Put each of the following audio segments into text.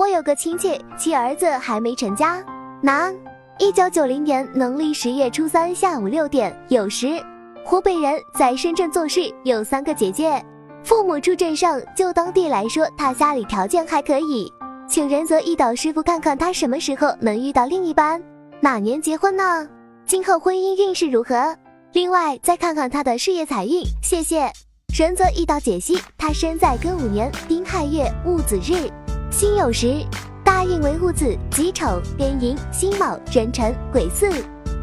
我有个亲戚，其儿子还没成家，男，一九九零年农历十月初三下午六点酉时，湖北人，在深圳做事，有三个姐姐，父母住镇上，就当地来说，他家里条件还可以，请仁泽一岛师傅看看他什么时候能遇到另一半，哪年结婚呢？今后婚姻运势如何？另外再看看他的事业财运，谢谢。仁泽一道解析，他生在庚午年丁亥月戊子日，辛酉时，大运为戊子、己丑、庚寅、辛卯、壬辰、癸巳，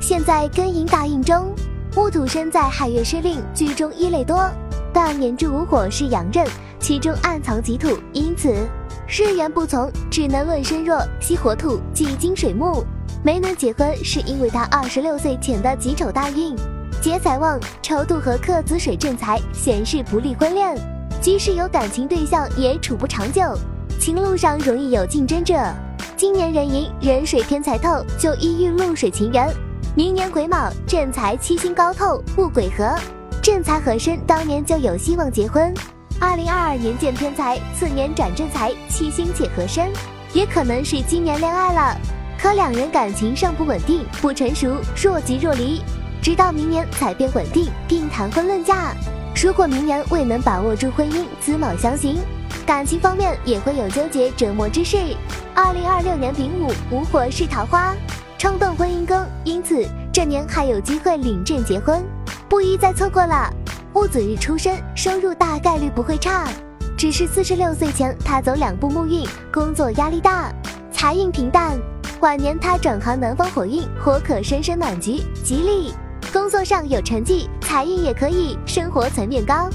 现在庚寅大运中。戊土生在亥月失令，居中一类多，但年柱无火是阳刃，其中暗藏己土，因此日元不从，只能论身弱，吸火土，忌金水木，没能结婚是因为他二十六岁前的己丑大运，劫财旺，丑土合克子水正财，显示不利婚恋，即使有感情对象也处不长久，情路上容易有竞争者。今年壬寅壬水偏财透，就意遇露水情缘。明年癸卯正财七星高透，戊癸合，正财合身，当年就有希望结婚。二零二二年见偏财，次年转正财，七星且合身，也可能是今年恋爱了。可两人感情尚不稳定，不成熟，若即若离，直到明年才变稳定，并谈婚论嫁。如果明年未能把握住婚姻，子卯相刑，感情方面也会有纠结折磨之事。二零二六年丙午，午火是桃花。冲动婚姻宫，因此这年还有机会领证结婚，不宜再错过了。戊子日出生，收入大概率不会差，只是四十六岁前他走两步木运，工作压力大，财运平淡。晚年他转行南方火运，火可生生满局，吉利。工作上有成绩，财运也可以，生活层面高。